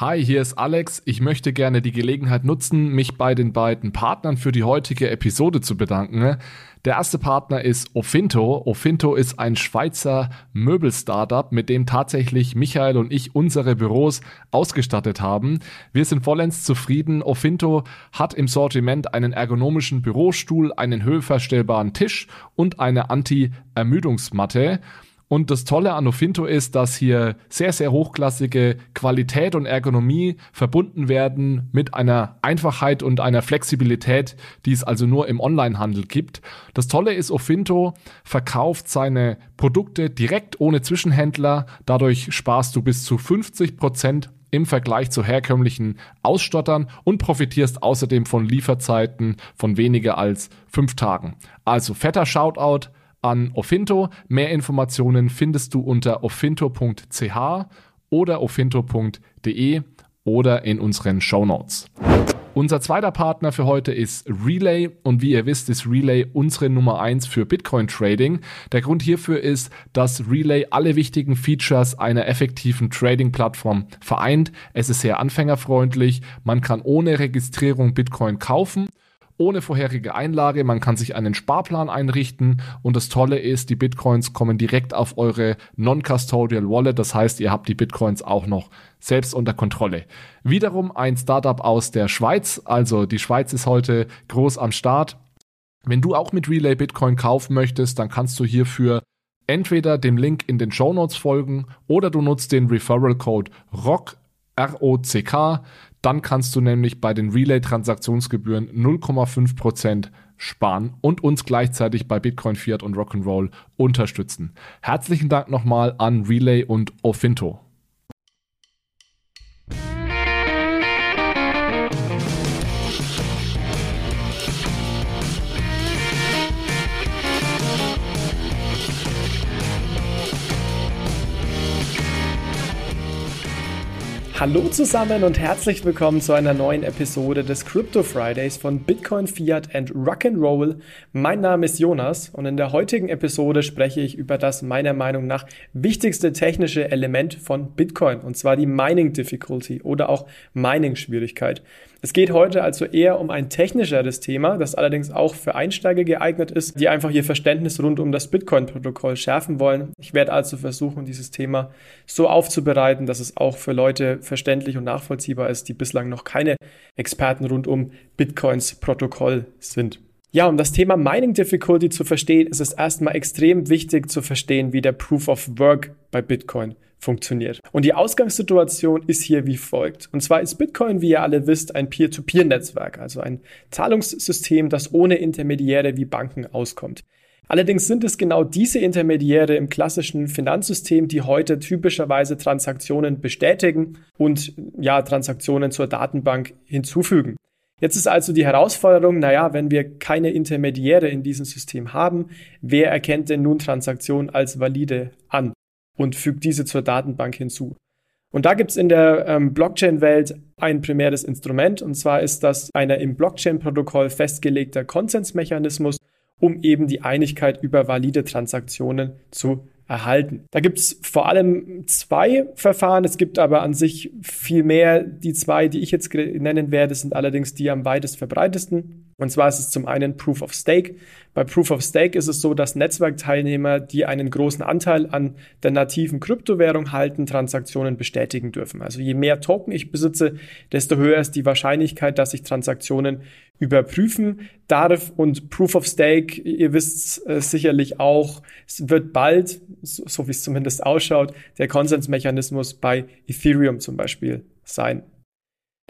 Hi, hier ist Alex. Ich möchte gerne die Gelegenheit nutzen, mich bei den beiden Partnern für die heutige Episode zu bedanken. Der erste Partner ist Ofinto. Ofinto ist ein Schweizer Möbel-Startup, mit dem tatsächlich Michael und ich unsere Büros ausgestattet haben. Wir sind vollends zufrieden. Ofinto hat im Sortiment einen ergonomischen Bürostuhl, einen höhenverstellbaren Tisch und eine Anti-Ermüdungsmatte. Und das Tolle an Ofinto ist, dass hier sehr, sehr hochklassige Qualität und Ergonomie verbunden werden mit einer Einfachheit und einer Flexibilität, die es also nur im Onlinehandel gibt. Das Tolle ist, Ofinto verkauft seine Produkte direkt ohne Zwischenhändler. Dadurch sparst du bis zu 50 Prozent im Vergleich zu herkömmlichen Ausstottern und profitierst außerdem von Lieferzeiten von weniger als fünf Tagen. Also fetter Shoutout an Ofinto. Mehr Informationen findest du unter ofinto.ch oder ofinto.de oder in unseren Show. Unser zweiter Partner für heute ist Relay und wie ihr wisst, ist Relay unsere Nummer eins für Bitcoin Trading. Der Grund hierfür ist, dass Relay alle wichtigen Features einer effektiven Trading Plattform vereint. Es ist sehr anfängerfreundlich, man kann ohne Registrierung Bitcoin kaufen ohne vorherige Einlage. Man kann sich einen Sparplan einrichten und das Tolle ist, die Bitcoins kommen direkt auf eure Non-Custodial Wallet. Das heißt, ihr habt die Bitcoins auch noch selbst unter Kontrolle. Wiederum ein Startup aus der Schweiz. Also die Schweiz ist heute groß am Start. Wenn du auch mit Relay Bitcoin kaufen möchtest, dann kannst du hierfür entweder dem Link in den Show Notes folgen oder du nutzt den Referral Code ROCK, R-O-C-K. Dann kannst du nämlich bei den Relay-Transaktionsgebühren 0,5% sparen und uns gleichzeitig bei Bitcoin, Fiat und Rock'n'Roll unterstützen. Herzlichen Dank nochmal an Relay und Ofinto. Hallo zusammen und herzlich willkommen zu einer neuen Episode des Crypto Fridays von Bitcoin, Fiat and Rock'n'Roll. Mein Name ist Jonas und in der heutigen Episode spreche ich über das meiner Meinung nach wichtigste technische Element von Bitcoin und zwar die Mining Difficulty oder auch Mining Schwierigkeit. Es geht heute also eher um ein technischeres Thema, das allerdings auch für Einsteiger geeignet ist, die einfach ihr Verständnis rund um das Bitcoin-Protokoll schärfen wollen. Ich werde also versuchen, dieses Thema so aufzubereiten, dass es auch für Leute verständlich und nachvollziehbar ist, die bislang noch keine Experten rund um Bitcoins Protokoll sind. Ja, um das Thema Mining Difficulty zu verstehen, ist es erstmal extrem wichtig zu verstehen, wie der Proof of Work bei Bitcoin funktioniert. Und die Ausgangssituation ist hier wie folgt. Und zwar ist Bitcoin, wie ihr alle wisst, ein Peer-to-Peer-Netzwerk, also ein Zahlungssystem, das ohne Intermediäre wie Banken auskommt. Allerdings sind es genau diese Intermediäre im klassischen Finanzsystem, die heute typischerweise Transaktionen bestätigen und ja, Transaktionen zur Datenbank hinzufügen. Jetzt ist also die Herausforderung, naja, wenn wir keine Intermediäre in diesem System haben, wer erkennt denn nun Transaktionen als valide an und fügt diese zur Datenbank hinzu? Und da gibt es in der ähm, Blockchain-Welt ein primäres Instrument, und zwar ist das einer im Blockchain-Protokoll festgelegter Konsensmechanismus, um eben die Einigkeit über valide Transaktionen zu erhalten. Da gibt es vor allem zwei Verfahren. Es gibt aber an sich viel mehr. Die zwei, die ich jetzt nennen werde, sind allerdings die am weitest verbreitesten. Und zwar ist es zum einen Proof of Stake. Bei Proof of Stake ist es so, dass Netzwerkteilnehmer, die einen großen Anteil an der nativen Kryptowährung halten, Transaktionen bestätigen dürfen. Also je mehr Token ich besitze, desto höher ist die Wahrscheinlichkeit, dass ich Transaktionen überprüfen darf. Und Proof of Stake, ihr wisst äh, sicherlich auch, es wird bald, so, so wie es zumindest ausschaut, der Konsensmechanismus bei Ethereum zum Beispiel sein.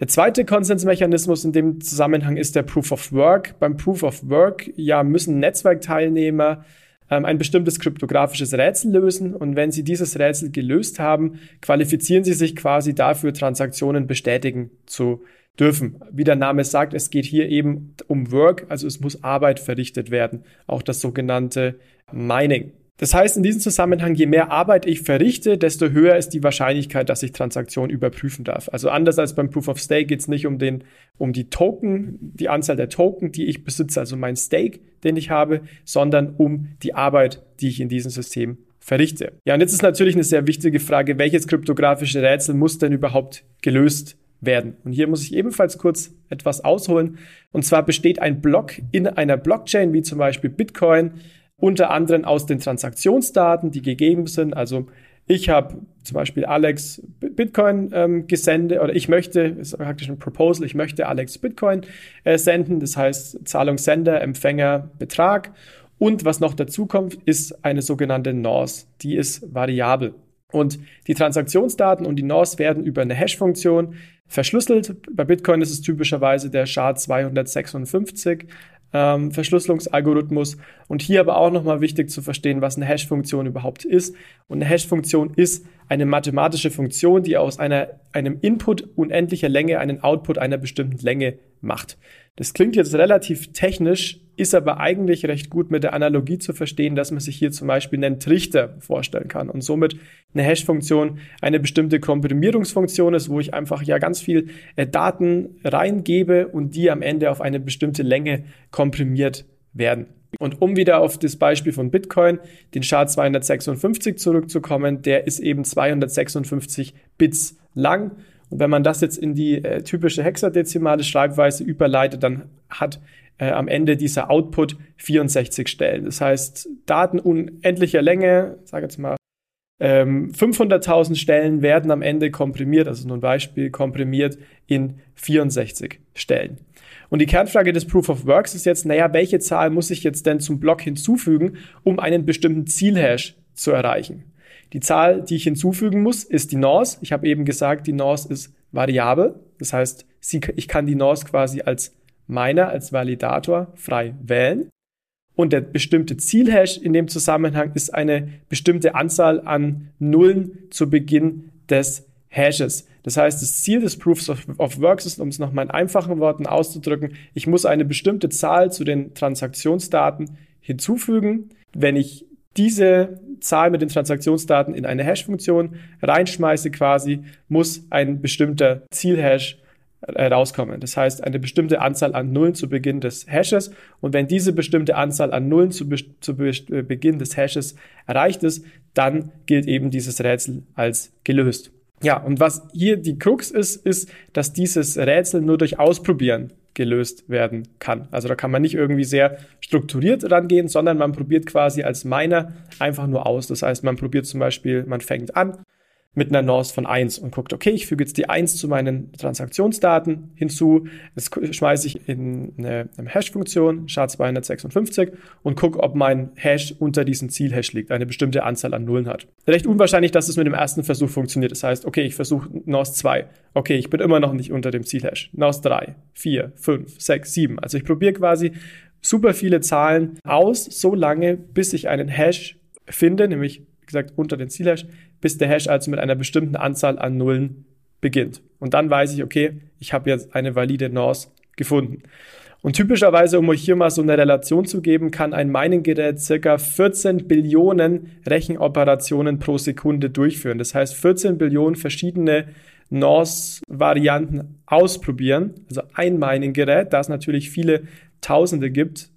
Der zweite Konsensmechanismus in dem Zusammenhang ist der Proof of Work. Beim Proof of Work ja, müssen Netzwerkteilnehmer ähm, ein bestimmtes kryptografisches Rätsel lösen und wenn sie dieses Rätsel gelöst haben, qualifizieren sie sich quasi dafür, Transaktionen bestätigen zu dürfen. Wie der Name sagt, es geht hier eben um Work, also es muss Arbeit verrichtet werden, auch das sogenannte Mining. Das heißt in diesem Zusammenhang, je mehr Arbeit ich verrichte, desto höher ist die Wahrscheinlichkeit, dass ich Transaktionen überprüfen darf. Also anders als beim Proof of Stake geht es nicht um den, um die Token, die Anzahl der Token, die ich besitze, also mein Stake, den ich habe, sondern um die Arbeit, die ich in diesem System verrichte. Ja, und jetzt ist natürlich eine sehr wichtige Frage, welches kryptografische Rätsel muss denn überhaupt gelöst werden? Und hier muss ich ebenfalls kurz etwas ausholen. Und zwar besteht ein Block in einer Blockchain, wie zum Beispiel Bitcoin, unter anderem aus den Transaktionsdaten, die gegeben sind. Also ich habe zum Beispiel Alex Bitcoin ähm, gesendet oder ich möchte, ist praktisch ein Proposal, ich möchte Alex Bitcoin äh, senden. Das heißt Zahlungssender, Empfänger, Betrag. Und was noch dazu kommt, ist eine sogenannte NOS. Die ist variabel. Und die Transaktionsdaten und die NOS werden über eine Hash-Funktion verschlüsselt. Bei Bitcoin ist es typischerweise der SHA-256 ähm, Verschlüsselungsalgorithmus. Und hier aber auch nochmal wichtig zu verstehen, was eine Hash-Funktion überhaupt ist. Und eine Hash-Funktion ist eine mathematische Funktion, die aus einer, einem Input unendlicher Länge einen Output einer bestimmten Länge macht. Das klingt jetzt relativ technisch, ist aber eigentlich recht gut mit der Analogie zu verstehen, dass man sich hier zum Beispiel einen Trichter vorstellen kann und somit eine Hash-Funktion eine bestimmte Komprimierungsfunktion ist, wo ich einfach ja ganz viel äh, Daten reingebe und die am Ende auf eine bestimmte Länge komprimiert werden. Und um wieder auf das Beispiel von Bitcoin, den SHA-256 zurückzukommen, der ist eben 256 Bits lang und wenn man das jetzt in die äh, typische hexadezimale Schreibweise überleitet, dann hat äh, am Ende dieser Output 64 Stellen. Das heißt, Daten unendlicher Länge, sage jetzt mal, ähm, 500.000 Stellen werden am Ende komprimiert, also nur ein Beispiel, komprimiert in 64 Stellen. Und die Kernfrage des Proof of Works ist jetzt, naja, welche Zahl muss ich jetzt denn zum Block hinzufügen, um einen bestimmten Zielhash zu erreichen? Die Zahl, die ich hinzufügen muss, ist die Norse. Ich habe eben gesagt, die Norse ist variabel. Das heißt, ich kann die Norse quasi als Miner, als Validator frei wählen. Und der bestimmte Zielhash in dem Zusammenhang ist eine bestimmte Anzahl an Nullen zu Beginn des Hashes. Das heißt, das Ziel des Proofs of, of Works ist, um es nochmal in einfachen Worten auszudrücken, ich muss eine bestimmte Zahl zu den Transaktionsdaten hinzufügen. Wenn ich diese Zahl mit den Transaktionsdaten in eine Hash-Funktion reinschmeiße quasi, muss ein bestimmter Zielhash rauskommen. Das heißt, eine bestimmte Anzahl an Nullen zu Beginn des Hashes. Und wenn diese bestimmte Anzahl an Nullen zu, zu äh, Beginn des Hashes erreicht ist, dann gilt eben dieses Rätsel als gelöst. Ja, und was hier die Krux ist, ist, dass dieses Rätsel nur durch Ausprobieren gelöst werden kann. Also da kann man nicht irgendwie sehr strukturiert rangehen, sondern man probiert quasi als Miner einfach nur aus. Das heißt, man probiert zum Beispiel, man fängt an, mit einer Norse von 1 und guckt, okay, ich füge jetzt die 1 zu meinen Transaktionsdaten hinzu, das schmeiße ich in eine, eine Hash-Funktion, SHA-256 und gucke, ob mein Hash unter diesem Zielhash liegt, eine bestimmte Anzahl an Nullen hat. Recht unwahrscheinlich, dass es mit dem ersten Versuch funktioniert. Das heißt, okay, ich versuche Norse 2, okay, ich bin immer noch nicht unter dem Zielhash. Norse 3, 4, 5, 6, 7. Also ich probiere quasi super viele Zahlen aus, so lange, bis ich einen Hash finde, nämlich gesagt unter den Zielhash, bis der Hash also mit einer bestimmten Anzahl an Nullen beginnt. Und dann weiß ich, okay, ich habe jetzt eine valide Norse gefunden. Und typischerweise, um euch hier mal so eine Relation zu geben, kann ein Mining-Gerät circa 14 Billionen Rechenoperationen pro Sekunde durchführen. Das heißt, 14 Billionen verschiedene NOS-Varianten ausprobieren. Also ein Mining-Gerät, da es natürlich viele Tausende gibt,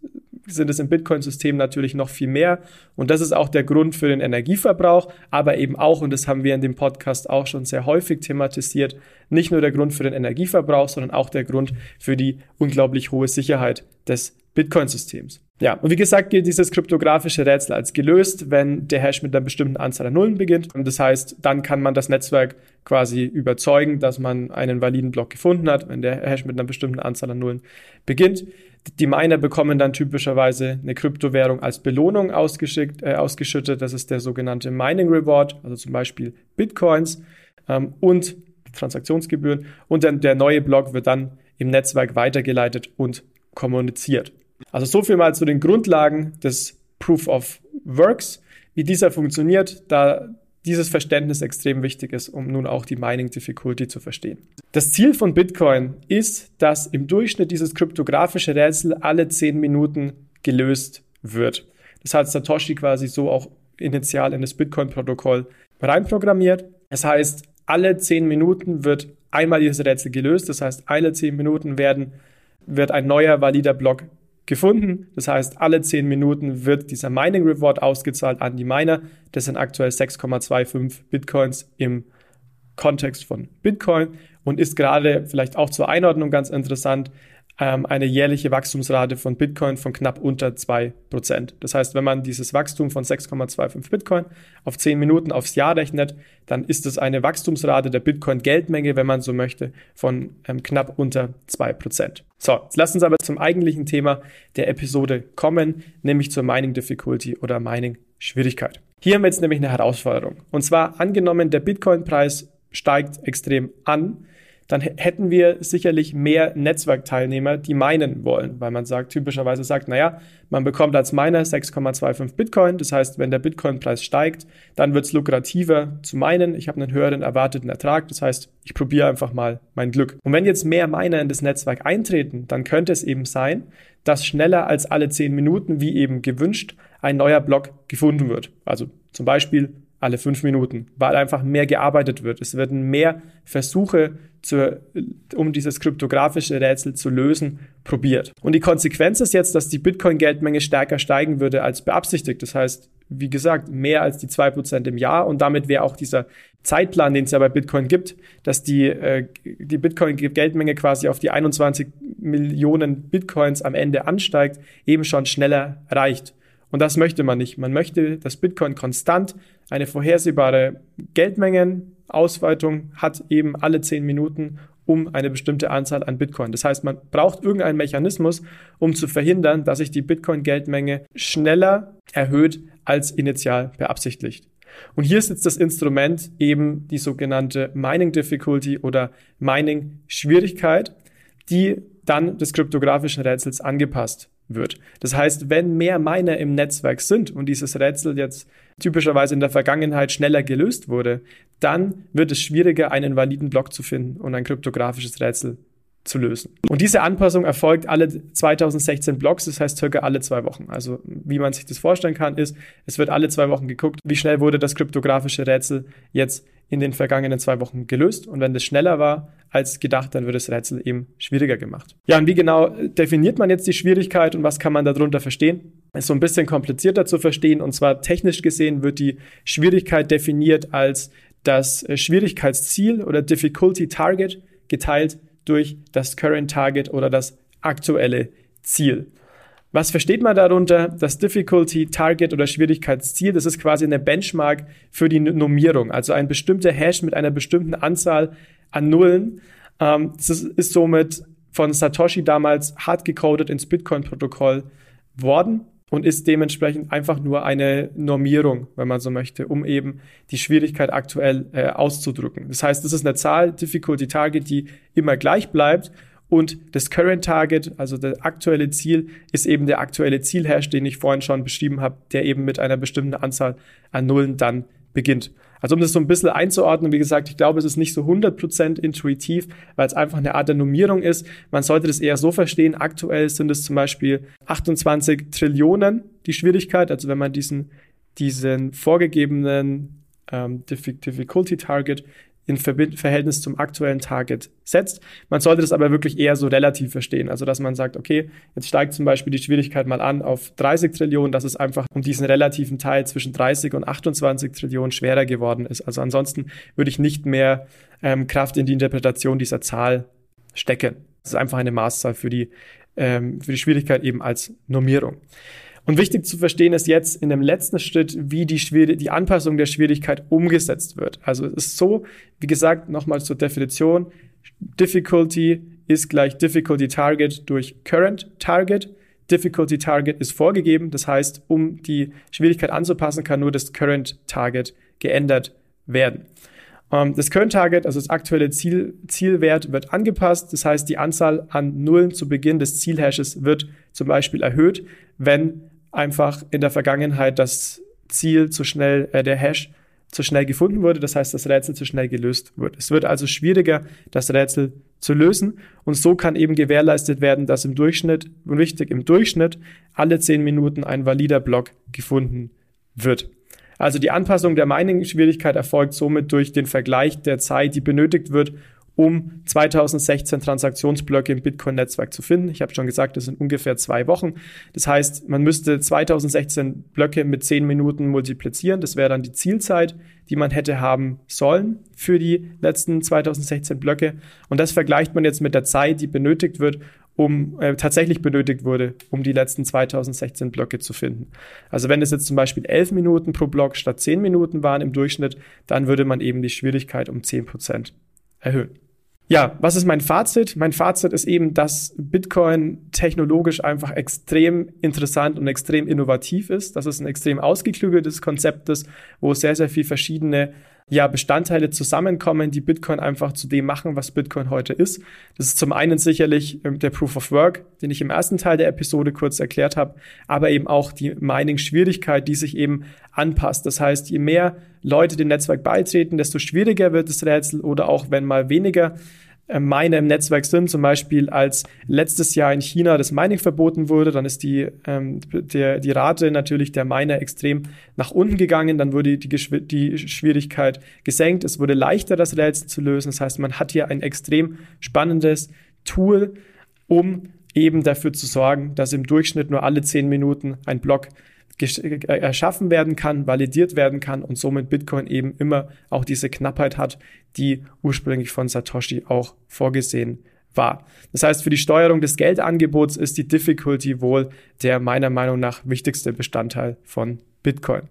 sind es im Bitcoin-System natürlich noch viel mehr. Und das ist auch der Grund für den Energieverbrauch, aber eben auch, und das haben wir in dem Podcast auch schon sehr häufig thematisiert, nicht nur der Grund für den Energieverbrauch, sondern auch der Grund für die unglaublich hohe Sicherheit des Bitcoin-Systems. Ja, und wie gesagt gilt dieses kryptografische Rätsel als gelöst, wenn der Hash mit einer bestimmten Anzahl an Nullen beginnt. Und das heißt, dann kann man das Netzwerk quasi überzeugen, dass man einen validen Block gefunden hat, wenn der Hash mit einer bestimmten Anzahl an Nullen beginnt. Die Miner bekommen dann typischerweise eine Kryptowährung als Belohnung ausgeschickt, äh, ausgeschüttet. Das ist der sogenannte Mining Reward, also zum Beispiel Bitcoins ähm, und Transaktionsgebühren. Und dann der neue Block wird dann im Netzwerk weitergeleitet und kommuniziert. Also so viel mal zu den Grundlagen des Proof of Works, wie dieser funktioniert. Da dieses Verständnis extrem wichtig ist, um nun auch die Mining Difficulty zu verstehen. Das Ziel von Bitcoin ist, dass im Durchschnitt dieses kryptografische Rätsel alle 10 Minuten gelöst wird. Das hat Satoshi quasi so auch initial in das Bitcoin-Protokoll reinprogrammiert. Das heißt, alle 10 Minuten wird einmal dieses Rätsel gelöst. Das heißt, alle 10 Minuten werden, wird ein neuer valider Block gefunden. Das heißt, alle 10 Minuten wird dieser Mining Reward ausgezahlt an die Miner. Das sind aktuell 6,25 Bitcoins im Kontext von Bitcoin und ist gerade vielleicht auch zur Einordnung ganz interessant ähm, eine jährliche Wachstumsrate von Bitcoin von knapp unter 2%. Das heißt, wenn man dieses Wachstum von 6,25 Bitcoin auf 10 Minuten aufs Jahr rechnet, dann ist es eine Wachstumsrate der Bitcoin-Geldmenge, wenn man so möchte, von ähm, knapp unter 2%. So, jetzt lassen uns aber zum eigentlichen Thema der Episode kommen, nämlich zur Mining Difficulty oder Mining Schwierigkeit. Hier haben wir jetzt nämlich eine Herausforderung. Und zwar angenommen, der Bitcoin-Preis steigt extrem an, dann hätten wir sicherlich mehr Netzwerkteilnehmer, die meinen wollen, weil man sagt, typischerweise sagt, naja, man bekommt als Miner 6,25 Bitcoin. Das heißt, wenn der Bitcoin-Preis steigt, dann wird es lukrativer zu meinen. Ich habe einen höheren erwarteten Ertrag. Das heißt, ich probiere einfach mal mein Glück. Und wenn jetzt mehr Miner in das Netzwerk eintreten, dann könnte es eben sein, dass schneller als alle 10 Minuten, wie eben gewünscht, ein neuer Block gefunden wird. Also zum Beispiel alle fünf Minuten, weil einfach mehr gearbeitet wird. Es werden mehr Versuche, zur, um dieses kryptografische Rätsel zu lösen, probiert. Und die Konsequenz ist jetzt, dass die Bitcoin-Geldmenge stärker steigen würde als beabsichtigt. Das heißt, wie gesagt, mehr als die zwei Prozent im Jahr. Und damit wäre auch dieser Zeitplan, den es ja bei Bitcoin gibt, dass die, äh, die Bitcoin-Geldmenge quasi auf die 21 Millionen Bitcoins am Ende ansteigt, eben schon schneller reicht. Und das möchte man nicht. Man möchte, dass Bitcoin konstant eine vorhersehbare Geldmengenausweitung hat, eben alle zehn Minuten um eine bestimmte Anzahl an Bitcoin. Das heißt, man braucht irgendeinen Mechanismus, um zu verhindern, dass sich die Bitcoin-Geldmenge schneller erhöht als initial beabsichtigt. Und hier sitzt das Instrument eben die sogenannte Mining Difficulty oder Mining Schwierigkeit, die dann des kryptografischen Rätsels angepasst wird. Das heißt, wenn mehr Miner im Netzwerk sind und dieses Rätsel jetzt typischerweise in der Vergangenheit schneller gelöst wurde, dann wird es schwieriger, einen validen Block zu finden und ein kryptografisches Rätsel zu lösen. Und diese Anpassung erfolgt alle 2016 Blocks, das heißt circa alle zwei Wochen. Also wie man sich das vorstellen kann, ist, es wird alle zwei Wochen geguckt, wie schnell wurde das kryptografische Rätsel jetzt in den vergangenen zwei Wochen gelöst. Und wenn das schneller war als gedacht, dann wird das Rätsel eben schwieriger gemacht. Ja, und wie genau definiert man jetzt die Schwierigkeit und was kann man darunter verstehen? Ist so ein bisschen komplizierter zu verstehen. Und zwar technisch gesehen wird die Schwierigkeit definiert als das Schwierigkeitsziel oder Difficulty Target geteilt durch das Current Target oder das aktuelle Ziel. Was versteht man darunter? Das Difficulty Target oder Schwierigkeitsziel, das ist quasi eine Benchmark für die Normierung, also ein bestimmter Hash mit einer bestimmten Anzahl an Nullen. Ähm, das ist somit von Satoshi damals hart gecodet ins Bitcoin-Protokoll worden und ist dementsprechend einfach nur eine Normierung, wenn man so möchte, um eben die Schwierigkeit aktuell äh, auszudrücken. Das heißt, das ist eine Zahl, Difficulty Target, die immer gleich bleibt und das Current Target, also das aktuelle Ziel, ist eben der aktuelle Zielhash, den ich vorhin schon beschrieben habe, der eben mit einer bestimmten Anzahl an Nullen dann beginnt. Also um das so ein bisschen einzuordnen, wie gesagt, ich glaube, es ist nicht so 100% intuitiv, weil es einfach eine Art der Nummierung ist. Man sollte das eher so verstehen. Aktuell sind es zum Beispiel 28 Trillionen die Schwierigkeit. Also wenn man diesen, diesen vorgegebenen ähm, Difficulty Target in Verhältnis zum aktuellen Target setzt. Man sollte das aber wirklich eher so relativ verstehen. Also, dass man sagt, okay, jetzt steigt zum Beispiel die Schwierigkeit mal an auf 30 Trillionen, dass es einfach um diesen relativen Teil zwischen 30 und 28 Trillionen schwerer geworden ist. Also ansonsten würde ich nicht mehr ähm, Kraft in die Interpretation dieser Zahl stecken. Das ist einfach eine Maßzahl für die, ähm, für die Schwierigkeit eben als Normierung. Und wichtig zu verstehen ist jetzt in dem letzten Schritt, wie die, Schwier die Anpassung der Schwierigkeit umgesetzt wird. Also es ist so, wie gesagt, nochmal zur Definition, Difficulty ist gleich Difficulty Target durch Current Target. Difficulty Target ist vorgegeben, das heißt, um die Schwierigkeit anzupassen, kann nur das Current Target geändert werden. Ähm, das Current Target, also das aktuelle Ziel, Zielwert, wird angepasst. Das heißt, die Anzahl an Nullen zu Beginn des Zielhashes wird zum Beispiel erhöht, wenn einfach in der Vergangenheit das Ziel zu schnell, äh, der Hash zu schnell gefunden wurde, das heißt, das Rätsel zu schnell gelöst wird. Es wird also schwieriger, das Rätsel zu lösen und so kann eben gewährleistet werden, dass im Durchschnitt, und wichtig, im Durchschnitt alle zehn Minuten ein valider Block gefunden wird. Also die Anpassung der Mining-Schwierigkeit erfolgt somit durch den Vergleich der Zeit, die benötigt wird, um 2016 Transaktionsblöcke im Bitcoin-Netzwerk zu finden. Ich habe schon gesagt, das sind ungefähr zwei Wochen. Das heißt, man müsste 2016 Blöcke mit 10 Minuten multiplizieren. Das wäre dann die Zielzeit, die man hätte haben sollen für die letzten 2016 Blöcke. Und das vergleicht man jetzt mit der Zeit, die benötigt wird, um äh, tatsächlich benötigt wurde, um die letzten 2016 Blöcke zu finden. Also wenn es jetzt zum Beispiel 11 Minuten pro Block statt 10 Minuten waren im Durchschnitt, dann würde man eben die Schwierigkeit um 10 Prozent erhöhen. Ja, was ist mein Fazit? Mein Fazit ist eben, dass Bitcoin technologisch einfach extrem interessant und extrem innovativ ist. Dass es ein extrem ausgeklügeltes Konzept ist, wo sehr, sehr viel verschiedene ja, Bestandteile zusammenkommen, die Bitcoin einfach zu dem machen, was Bitcoin heute ist. Das ist zum einen sicherlich ähm, der Proof of Work, den ich im ersten Teil der Episode kurz erklärt habe, aber eben auch die Mining-Schwierigkeit, die sich eben anpasst. Das heißt, je mehr Leute dem Netzwerk beitreten, desto schwieriger wird das Rätsel oder auch wenn mal weniger Miner im Netzwerk sind. Zum Beispiel als letztes Jahr in China das Mining verboten wurde, dann ist die, ähm, der, die Rate natürlich der Miner extrem nach unten gegangen, dann wurde die, die Schwierigkeit gesenkt, es wurde leichter, das Rätsel zu lösen. Das heißt, man hat hier ein extrem spannendes Tool, um eben dafür zu sorgen, dass im Durchschnitt nur alle zehn Minuten ein Block äh, erschaffen werden kann, validiert werden kann und somit Bitcoin eben immer auch diese Knappheit hat, die ursprünglich von Satoshi auch vorgesehen war. Das heißt, für die Steuerung des Geldangebots ist die Difficulty wohl der meiner Meinung nach wichtigste Bestandteil von Bitcoin.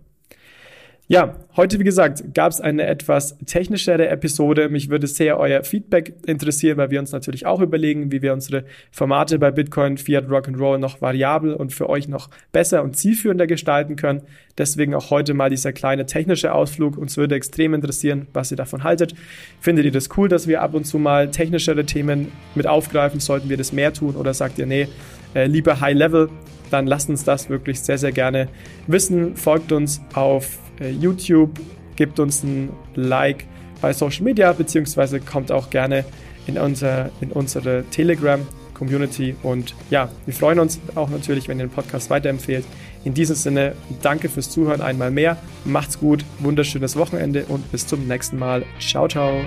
Ja, heute, wie gesagt, gab es eine etwas technischere Episode. Mich würde sehr euer Feedback interessieren, weil wir uns natürlich auch überlegen, wie wir unsere Formate bei Bitcoin, Fiat, Rock'n'Roll noch variabel und für euch noch besser und zielführender gestalten können. Deswegen auch heute mal dieser kleine technische Ausflug. Uns würde extrem interessieren, was ihr davon haltet. Findet ihr das cool, dass wir ab und zu mal technischere Themen mit aufgreifen? Sollten wir das mehr tun oder sagt ihr, nee, äh, lieber High Level? Dann lasst uns das wirklich sehr, sehr gerne wissen. Folgt uns auf YouTube, gebt uns ein Like bei Social Media, beziehungsweise kommt auch gerne in, unser, in unsere Telegram-Community. Und ja, wir freuen uns auch natürlich, wenn ihr den Podcast weiterempfehlt. In diesem Sinne, danke fürs Zuhören einmal mehr. Macht's gut, wunderschönes Wochenende und bis zum nächsten Mal. Ciao, ciao.